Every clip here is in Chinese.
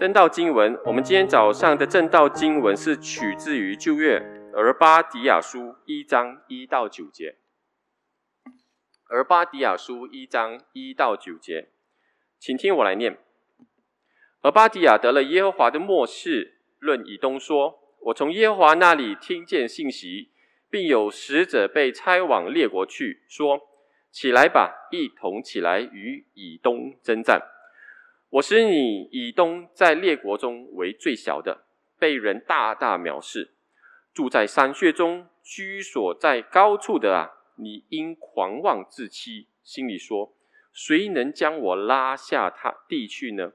正道经文，我们今天早上的正道经文是取自于旧约俄巴底亚书一章一到九节。俄巴底亚书一章一到九节，请听我来念。俄巴底亚得了耶和华的默示，论以东说：“我从耶和华那里听见信息，并有使者被差往列国去，说：起来吧，一同起来与以东征战。”我使你以东在列国中为最小的，被人大大藐视，住在山穴中，居所在高处的啊！你因狂妄自欺，心里说：谁能将我拉下他地去呢？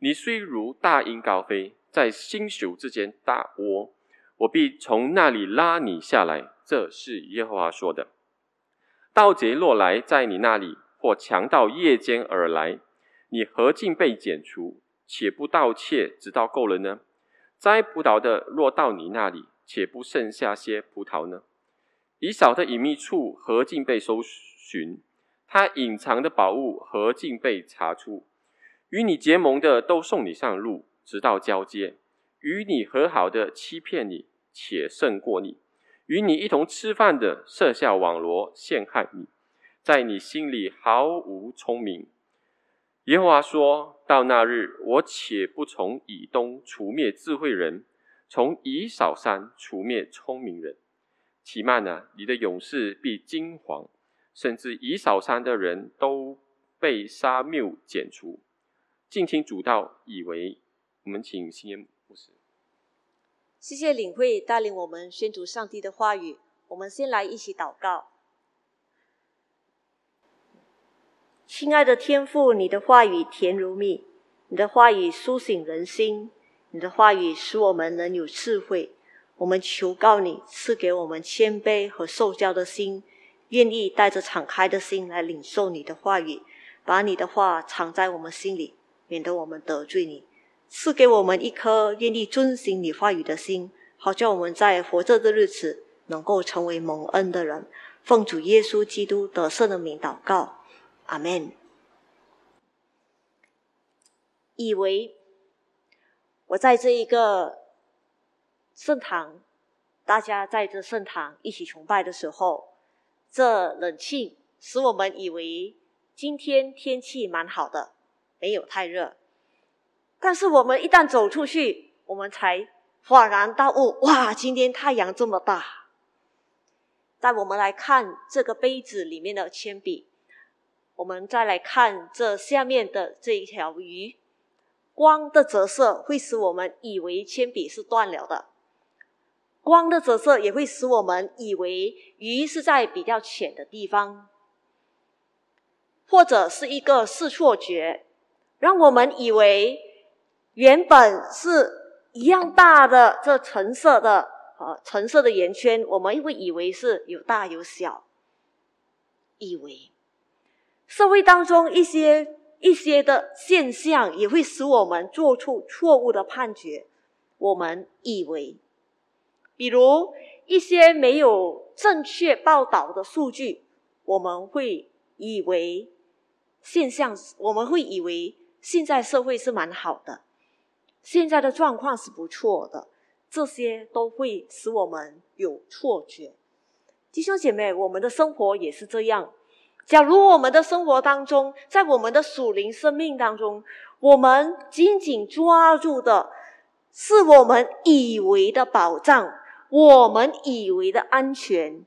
你虽如大鹰高飞，在星宿之间大窝，我必从那里拉你下来。这是耶和华说的。盗贼若来在你那里，或强盗夜间而来。你何竟被剪除，且不盗窃，直到够了呢？摘葡萄的若到你那里，且不剩下些葡萄呢？以扫的隐秘处何竟被搜寻，他隐藏的宝物何竟被查出？与你结盟的都送你上路，直到交接；与你和好的欺骗你，且胜过你；与你一同吃饭的设下网罗陷害你，在你心里毫无聪明。耶和华说到那日，我且不从以东除灭智慧人，从以扫山除灭聪明人。其慢呢？你的勇士必惊惶，甚至以扫山的人都被杀谬剪除。敬请主道，以为我们请新言牧师。谢谢领会带领我们宣读上帝的话语。我们先来一起祷告。亲爱的天父，你的话语甜如蜜，你的话语苏醒人心，你的话语使我们能有智慧。我们求告你，赐给我们谦卑和受教的心，愿意带着敞开的心来领受你的话语，把你的话藏在我们心里，免得我们得罪你。赐给我们一颗愿意遵行你话语的心，好叫我们在活着的日子能够成为蒙恩的人。奉主耶稣基督得胜的名祷告。阿门。以为我在这一个圣堂，大家在这圣堂一起崇拜的时候，这冷气使我们以为今天天气蛮好的，没有太热。但是我们一旦走出去，我们才恍然大悟：哇，今天太阳这么大！带我们来看这个杯子里面的铅笔。我们再来看这下面的这一条鱼，光的折射会使我们以为铅笔是断了的，光的折射也会使我们以为鱼是在比较浅的地方，或者是一个视错觉，让我们以为原本是一样大的这橙色的呃橙色的圆圈，我们会以为是有大有小，以为。社会当中一些一些的现象，也会使我们做出错误的判决。我们以为，比如一些没有正确报道的数据，我们会以为现象，我们会以为现在社会是蛮好的，现在的状况是不错的。这些都会使我们有错觉。弟兄姐妹，我们的生活也是这样。假如我们的生活当中，在我们的属灵生命当中，我们紧紧抓住的是我们以为的保障，我们以为的安全，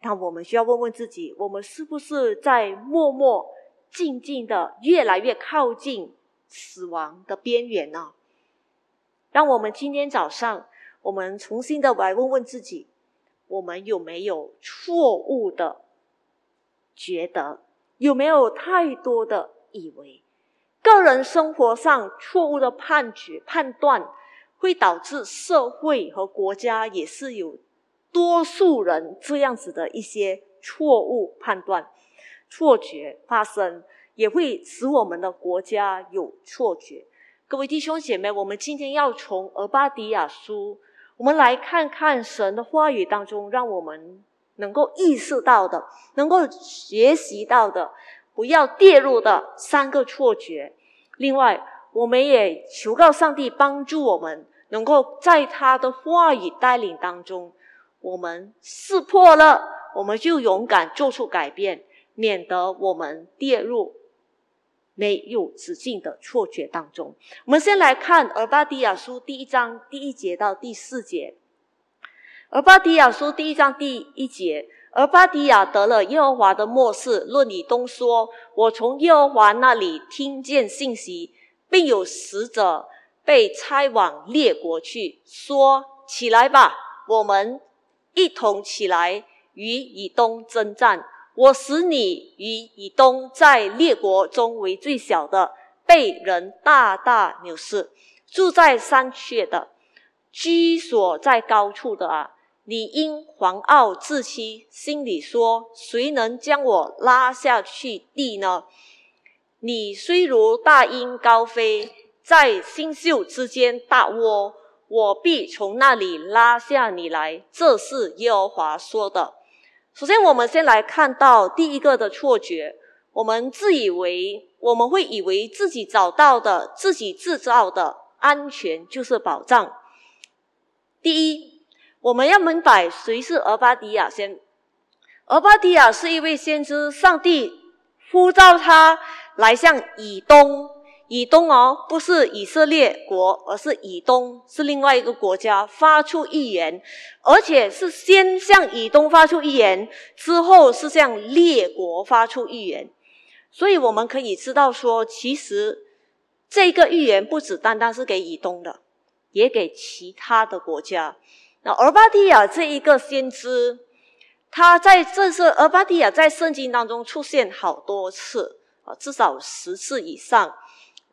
那我们需要问问自己：我们是不是在默默、静静的越来越靠近死亡的边缘呢？让我们今天早上，我们重新的来问问自己：我们有没有错误的？觉得有没有太多的以为，个人生活上错误的判决判断，会导致社会和国家也是有多数人这样子的一些错误判断、错觉发生，也会使我们的国家有错觉。各位弟兄姐妹，我们今天要从俄巴底亚书，我们来看看神的话语当中，让我们。能够意识到的，能够学习到的，不要跌入的三个错觉。另外，我们也求告上帝帮助我们，能够在他的话语带领当中，我们识破了，我们就勇敢做出改变，免得我们跌入没有止境的错觉当中。我们先来看《尔巴迪亚书》第一章第一节到第四节，《而巴迪亚书》第一章第一节。而巴迪亚得了耶和华的末世，论以东说：“我从耶和华那里听见信息，并有使者被差往列国去，说：起来吧，我们一同起来与以东征战。我使你与以东在列国中为最小的，被人大大藐视，住在山穴的，居所在高处的啊。”你因狂傲自欺，心里说：“谁能将我拉下去地呢？”你虽如大鹰高飞，在星宿之间大窝，我必从那里拉下你来。这是耶和华说的。首先，我们先来看到第一个的错觉：我们自以为我们会以为自己找到的、自己制造的安全就是保障。第一。我们要明白谁是俄巴迪亚先。俄巴迪亚是一位先知，上帝呼召他来向以东，以东哦，不是以色列国，而是以东，是另外一个国家，发出预言，而且是先向以东发出预言，之后是向列国发出预言。所以我们可以知道说，其实这个预言不只单单是给以东的，也给其他的国家。那俄巴底亚这一个先知，他在这是俄巴底亚在圣经当中出现好多次啊，至少十次以上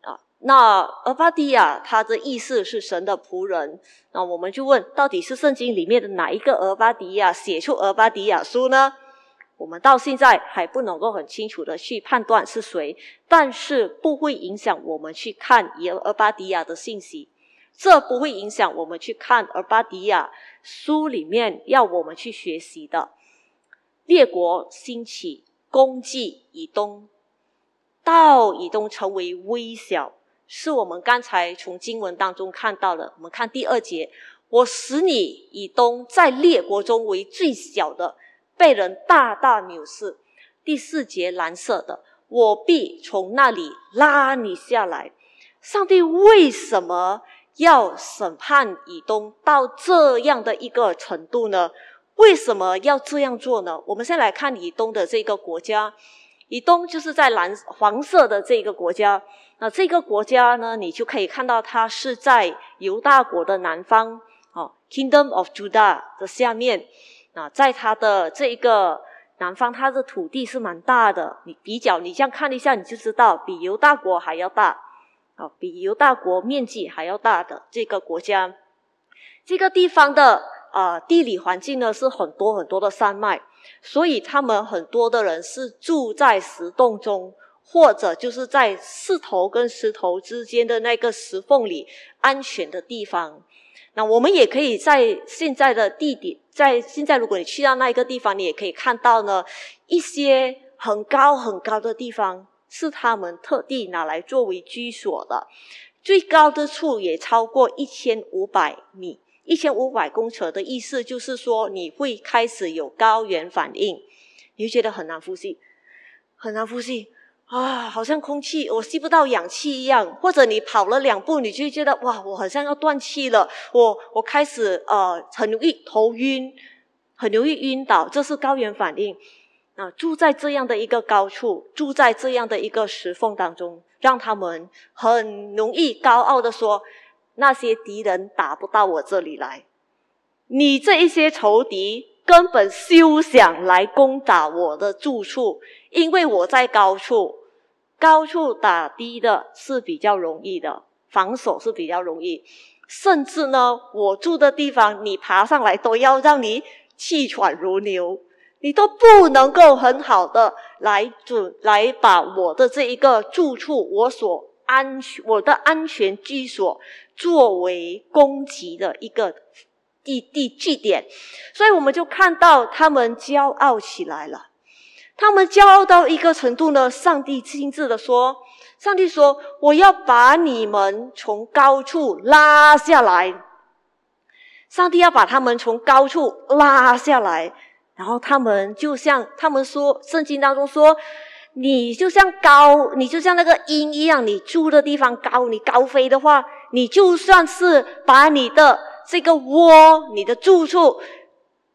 啊。那俄巴底亚他的意思是神的仆人，那我们就问，到底是圣经里面的哪一个俄巴底亚写出俄巴底亚书呢？我们到现在还不能够很清楚的去判断是谁，但是不会影响我们去看耶俄巴底亚的信息。这不会影响我们去看《尔巴迪亚书》里面要我们去学习的。列国兴起，攻击以东，到以东成为微小，是我们刚才从经文当中看到的。我们看第二节：我使你以东在列国中为最小的，被人大大藐视。第四节蓝色的：我必从那里拉你下来。上帝为什么？要审判以东到这样的一个程度呢？为什么要这样做呢？我们先来看以东的这个国家，以东就是在蓝黄色的这个国家。那这个国家呢，你就可以看到它是在犹大国的南方，哦，Kingdom of Judah 的下面。那在它的这一个南方，它的土地是蛮大的。你比较，你这样看一下，你就知道比犹大国还要大。啊，比犹大国面积还要大的这个国家，这个地方的啊地理环境呢是很多很多的山脉，所以他们很多的人是住在石洞中，或者就是在石头跟石头之间的那个石缝里安全的地方。那我们也可以在现在的地点，在现在如果你去到那一个地方，你也可以看到呢一些很高很高的地方。是他们特地拿来作为居所的，最高的处也超过一千五百米，一千五百公尺的意思就是说，你会开始有高原反应，你会觉得很难呼吸，很难呼吸啊，好像空气我吸不到氧气一样，或者你跑了两步，你就觉得哇，我好像要断气了，我我开始呃很容易头晕，很容易晕倒，这是高原反应。啊，住在这样的一个高处，住在这样的一个石缝当中，让他们很容易高傲的说：“那些敌人打不到我这里来，你这一些仇敌根本休想来攻打我的住处，因为我在高处，高处打低的是比较容易的，防守是比较容易，甚至呢，我住的地方你爬上来都要让你气喘如牛。”你都不能够很好的来准来把我的这一个住处，我所安全我的安全居所作为攻击的一个地地据点，所以我们就看到他们骄傲起来了。他们骄傲到一个程度呢，上帝亲自的说：“上帝说：“我要把你们从高处拉下来。”上帝要把他们从高处拉下来，然后他们就像他们说，圣经当中说：“你就像高，你就像那个鹰一样，你住的地方高，你高飞的话，你就算是把你的这个窝，你的住处，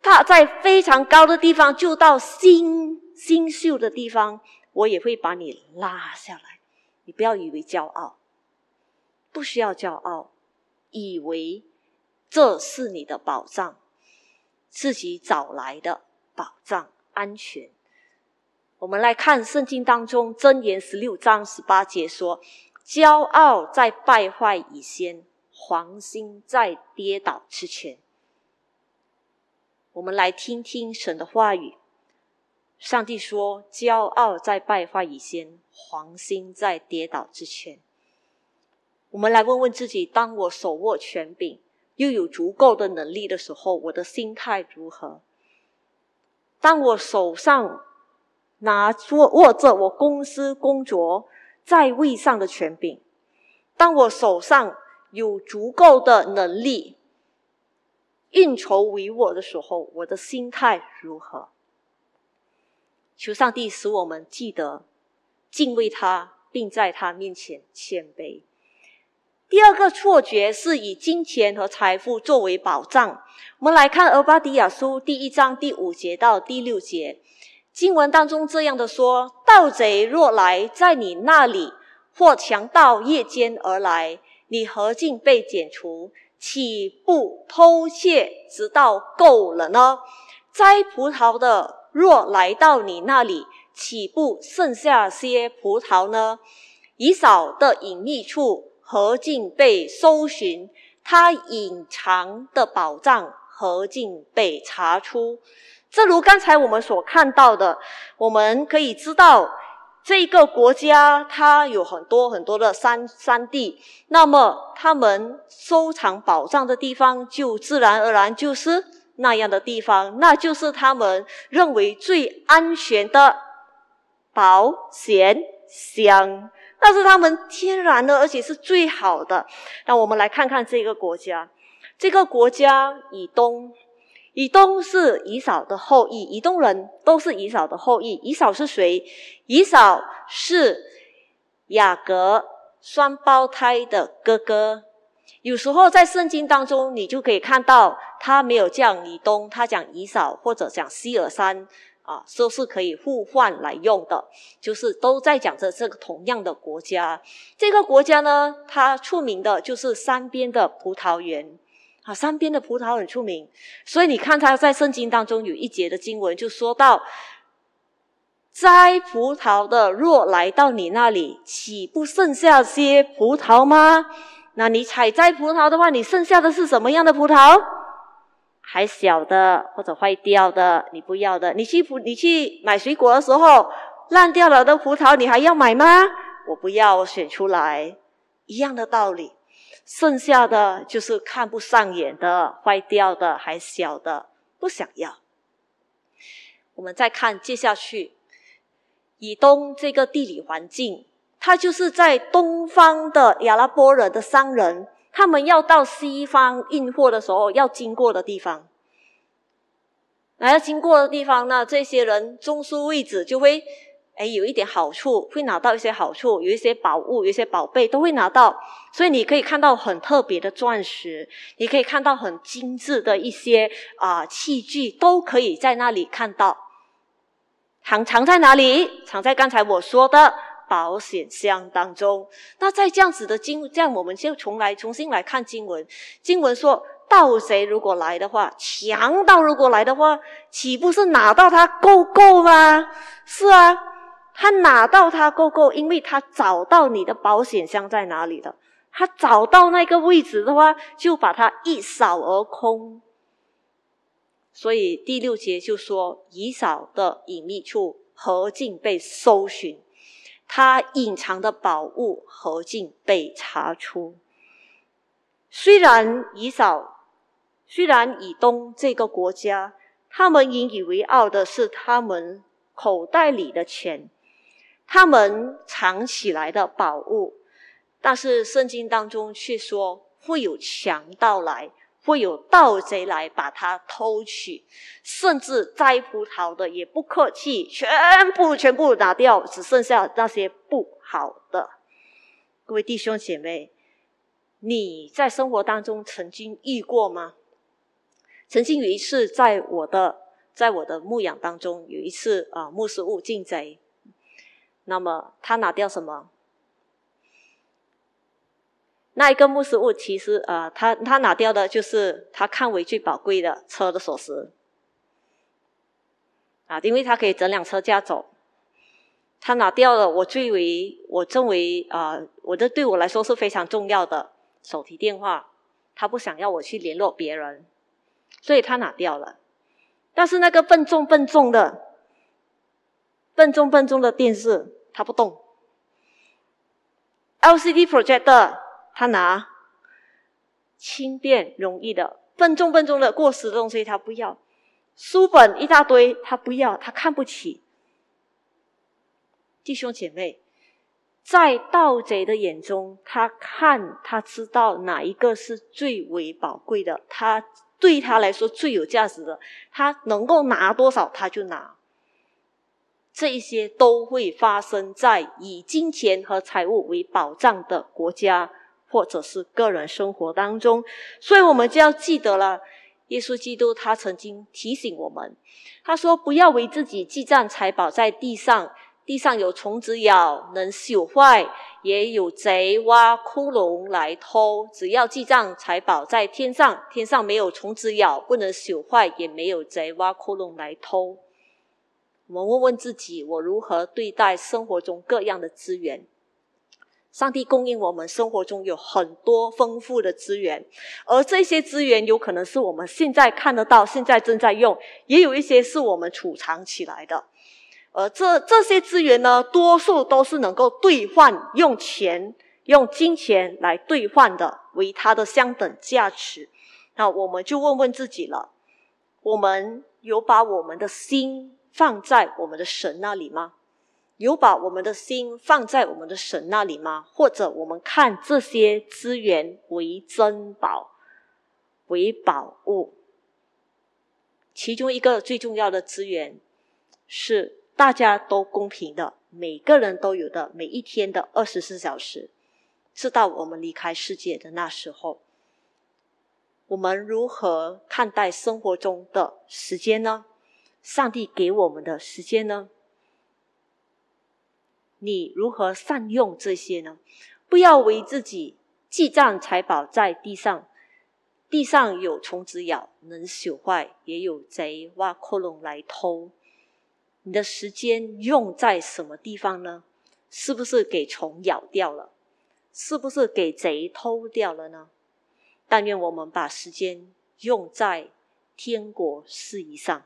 它在非常高的地方，就到星星宿的地方，我也会把你拉下来。”你不要以为骄傲，不需要骄傲，以为这是你的宝藏，自己找来的保障安全。我们来看圣经当中箴言十六章十八节说：“骄傲在败坏以先，黄心在跌倒之前。”我们来听听神的话语。上帝说：“骄傲在败坏以先，黄心在跌倒之前。”我们来问问自己：当我手握权柄，又有足够的能力的时候，我的心态如何？当我手上拿握握着我公司工作在位上的权柄，当我手上有足够的能力运筹帷幄的时候，我的心态如何？求上帝使我们记得敬畏他，并在他面前谦卑。第二个错觉是以金钱和财富作为保障。我们来看《俄巴底亚书》第一章第五节到第六节，经文当中这样的说：“盗贼若来在你那里，或强盗夜间而来，你何竟被剪除？岂不偷窃直到够了呢？”摘葡萄的。若来到你那里，岂不剩下些葡萄呢？以扫的隐秘处何竟被搜寻？他隐藏的宝藏何竟被查出？正如刚才我们所看到的，我们可以知道，这个国家它有很多很多的山山地，那么他们收藏宝藏的地方，就自然而然就是。那样的地方，那就是他们认为最安全的保险箱，那是他们天然的，而且是最好的。那我们来看看这个国家，这个国家以东，以东是以扫的后裔，以东人都是以扫的后裔。以扫是谁？以扫是雅各双胞胎的哥哥。有时候在圣经当中，你就可以看到他没有讲以东，他讲以扫或者讲希尔山啊，都是可以互换来用的，就是都在讲着这个同样的国家。这个国家呢，它出名的就是山边的葡萄园啊，山边的葡萄很出名。所以你看他在圣经当中有一节的经文就说到：摘葡萄的若来到你那里，岂不剩下些葡萄吗？那你采摘葡萄的话，你剩下的是什么样的葡萄？还小的或者坏掉的，你不要的。你去，你去买水果的时候，烂掉了的葡萄，你还要买吗？我不要，我选出来。一样的道理，剩下的就是看不上眼的、坏掉的、还小的，不想要。我们再看接下去，以东这个地理环境。它就是在东方的亚拉伯人的商人，他们要到西方运货的时候要经过的地方，来要经过的地方，那这些人中枢位置就会，哎，有一点好处，会拿到一些好处，有一些宝物，有一些宝贝都会拿到，所以你可以看到很特别的钻石，你可以看到很精致的一些啊器具，都可以在那里看到。藏藏在哪里？藏在刚才我说的。保险箱当中，那在这样子的经，这样我们就重来重新来看经文。经文说，盗贼如果来的话，强盗如果来的话，岂不是拿到他够够吗？是啊，他拿到他够够，因为他找到你的保险箱在哪里了。他找到那个位置的话，就把它一扫而空。所以第六节就说，以扫的隐秘处何竟被搜寻。他隐藏的宝物何竟被查出？虽然以扫，虽然以东这个国家，他们引以为傲的是他们口袋里的钱，他们藏起来的宝物，但是圣经当中却说会有强盗来，会有盗贼来把它偷取，甚至摘葡萄的也不客气，全部全部拿掉，只剩下那些不好的。各位弟兄姐妹，你在生活当中曾经遇过吗？曾经有一次，在我的在我的牧养当中，有一次啊，牧师物进贼，那么他拿掉什么？那一个牧师物其实啊，他他拿掉的就是他看为最宝贵的车的锁匙啊，因为他可以整辆车驾走。他拿掉了我最为我认为啊，我的对我来说是非常重要的手提电话，他不想要我去联络别人，所以他拿掉了。但是那个笨重笨重的、笨重笨重的电视，他不动。LCD projector 他拿，轻便容易的，笨重笨重的过时的东西他不要，书本一大堆他不要，他看不起。弟兄姐妹，在盗贼的眼中，他看他知道哪一个是最为宝贵的，他对他来说最有价值的，他能够拿多少他就拿。这一些都会发生在以金钱和财物为保障的国家或者是个人生活当中，所以我们就要记得了，耶稣基督他曾经提醒我们，他说：“不要为自己积攒财宝在地上。”地上有虫子咬，能朽坏；也有贼挖窟窿来偷。只要记账财宝在天上，天上没有虫子咬，不能朽坏，也没有贼挖窟窿来偷。我们问问自己：我如何对待生活中各样的资源？上帝供应我们生活中有很多丰富的资源，而这些资源有可能是我们现在看得到、现在正在用，也有一些是我们储藏起来的。而这这些资源呢，多数都是能够兑换，用钱、用金钱来兑换的，为它的相等价值。那我们就问问自己了：我们有把我们的心放在我们的神那里吗？有把我们的心放在我们的神那里吗？或者我们看这些资源为珍宝、为宝物？其中一个最重要的资源是。大家都公平的，每个人都有的每一天的二十四小时，直到我们离开世界的那时候，我们如何看待生活中的时间呢？上帝给我们的时间呢？你如何善用这些呢？不要为自己记账财宝在地上，地上有虫子咬，能朽坏；也有贼挖窟窿来偷。你的时间用在什么地方呢？是不是给虫咬掉了？是不是给贼偷掉了呢？但愿我们把时间用在天国事宜上。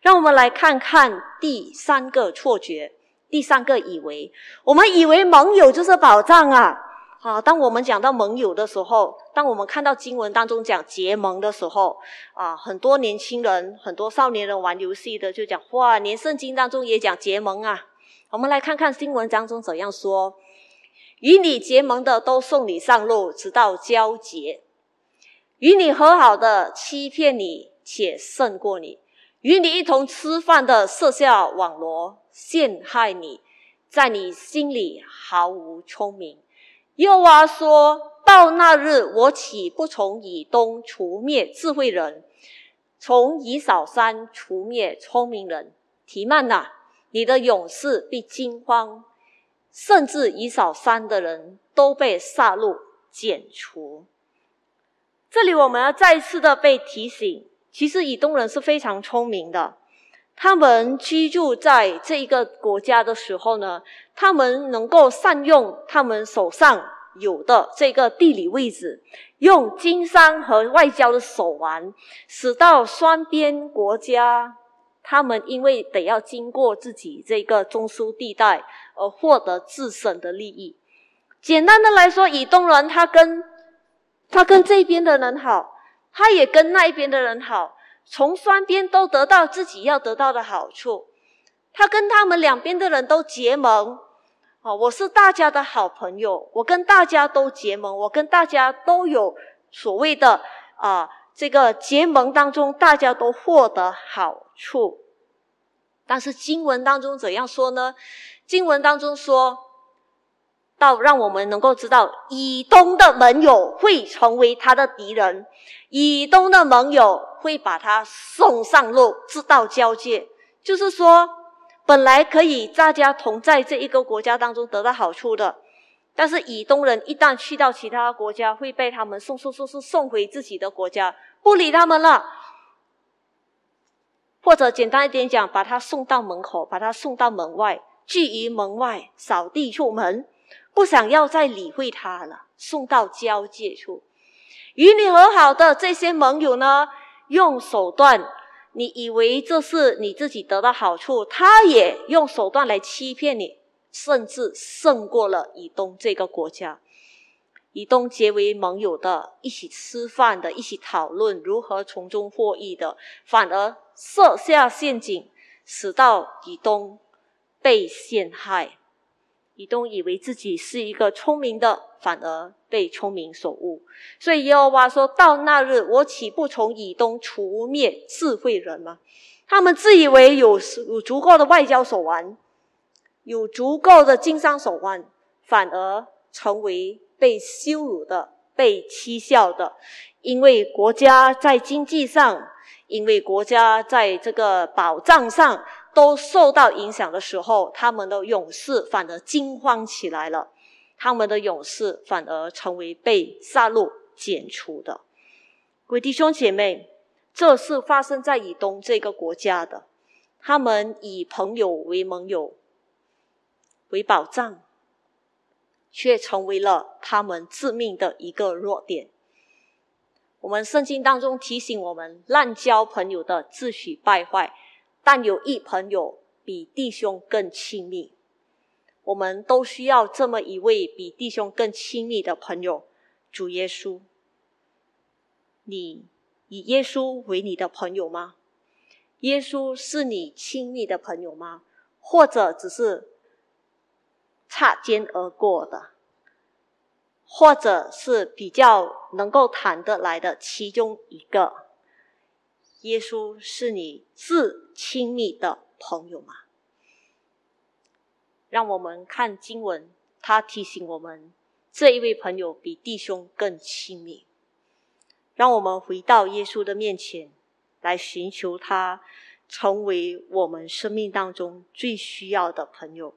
让我们来看看第三个错觉，第三个以为，我们以为盟友就是保障啊。啊，当我们讲到盟友的时候，当我们看到经文当中讲结盟的时候，啊，很多年轻人、很多少年人玩游戏的就讲，哇，连圣经当中也讲结盟啊。我们来看看新闻当中怎样说：与你结盟的都送你上路，直到交结；与你和好的欺骗你且胜过你；与你一同吃饭的设下网罗陷害你，在你心里毫无聪明。又啊，说到那日，我岂不从以东除灭智慧人，从以扫山除灭聪明人？提曼呐，你的勇士必惊慌，甚至以扫山的人都被杀戮剪除。这里我们要再次的被提醒，其实以东人是非常聪明的。他们居住在这一个国家的时候呢，他们能够善用他们手上有的这个地理位置，用经商和外交的手腕，使到双边国家，他们因为得要经过自己这个中枢地带而获得自身的利益。简单的来说，以东人他跟他跟这边的人好，他也跟那一边的人好。从双边都得到自己要得到的好处，他跟他们两边的人都结盟，哦，我是大家的好朋友，我跟大家都结盟，我跟大家都有所谓的啊，这个结盟当中，大家都获得好处。但是经文当中怎样说呢？经文当中说到，让我们能够知道，以东的盟友会成为他的敌人，以东的盟友会把他送上路，直到交界。就是说，本来可以大家同在这一个国家当中得到好处的，但是以东人一旦去到其他国家，会被他们送送送送送回自己的国家，不理他们了。或者简单一点讲，把他送到门口，把他送到门外，拒于门外，扫地出门，不想要再理会他了。送到交界处，与你和好的这些盟友呢，用手段，你以为这是你自己得到好处，他也用手段来欺骗你，甚至胜过了以东这个国家。以东结为盟友的，一起吃饭的，一起讨论如何从中获益的，反而设下陷阱，使到以东被陷害。以东以为自己是一个聪明的，反而被聪明所误。所以耶和华说到那日，我岂不从以东除灭智慧人吗？他们自以为有有足够的外交手腕，有足够的经商手腕，反而成为。被羞辱的、被欺笑的，因为国家在经济上、因为国家在这个保障上都受到影响的时候，他们的勇士反而惊慌起来了，他们的勇士反而成为被杀戮、剪除的。各位弟兄姐妹，这是发生在以东这个国家的，他们以朋友为盟友，为保障。却成为了他们致命的一个弱点。我们圣经当中提醒我们，滥交朋友的自许败坏，但有一朋友比弟兄更亲密。我们都需要这么一位比弟兄更亲密的朋友——主耶稣。你以耶稣为你的朋友吗？耶稣是你亲密的朋友吗？或者只是？擦肩而过的，或者是比较能够谈得来的其中一个，耶稣是你至亲密的朋友吗？让我们看经文，他提醒我们这一位朋友比弟兄更亲密。让我们回到耶稣的面前，来寻求他，成为我们生命当中最需要的朋友。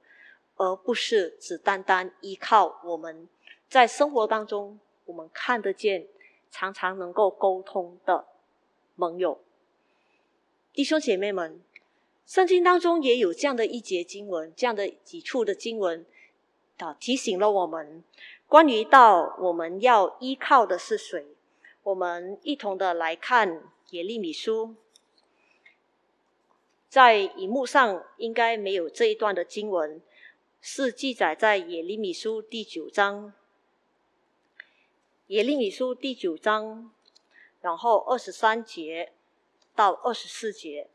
而不是只单单依靠我们在生活当中我们看得见、常常能够沟通的盟友、弟兄姐妹们。圣经当中也有这样的一节经文，这样的几处的经文啊，提醒了我们关于到我们要依靠的是谁。我们一同的来看耶利米书，在荧幕上应该没有这一段的经文。是记载在耶利米书第九章，耶利米书第九章，然后二十三节到二十四节。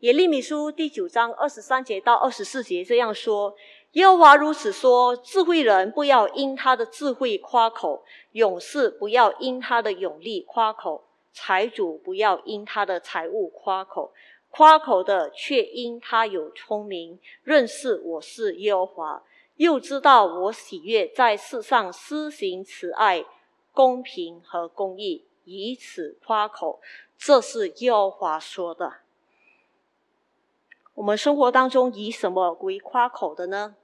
耶利米书第九章二十三节到二十四节这样说：耶和华如此说，智慧人不要因他的智慧夸口，勇士不要因他的勇力夸口，财主不要因他的财物夸口。夸口的却因他有聪明，认识我是耶和华，又知道我喜悦在世上施行慈爱、公平和公义，以此夸口。这是耶和华说的。我们生活当中以什么为夸口的呢？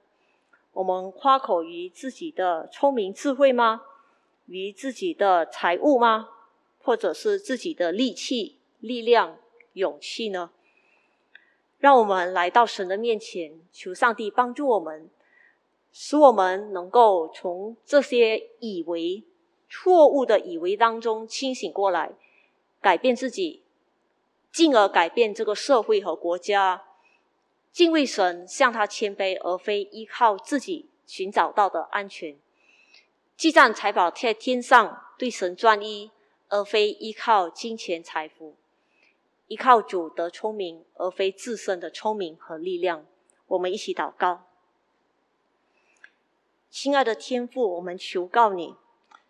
我们夸口于自己的聪明智慧吗？于自己的财物吗？或者是自己的力气、力量、勇气呢？让我们来到神的面前，求上帝帮助我们，使我们能够从这些以为错误的以为当中清醒过来，改变自己，进而改变这个社会和国家。敬畏神，向他谦卑，而非依靠自己寻找到的安全；积攒财宝在天上，对神专一，而非依靠金钱财富。依靠主得聪明，而非自身的聪明和力量。我们一起祷告，亲爱的天父，我们求告你，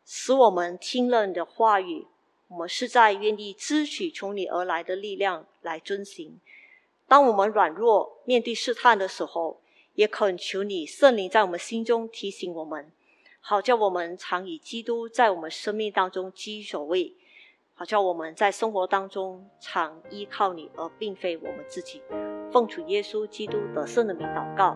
使我们听了你的话语，我们是在愿意支取从你而来的力量来遵行。当我们软弱面对试探的时候，也恳求你圣灵在我们心中提醒我们，好叫我们常以基督在我们生命当中居首位。好叫我们在生活当中常依靠你，而并非我们自己。奉主耶稣基督得胜的名祷告。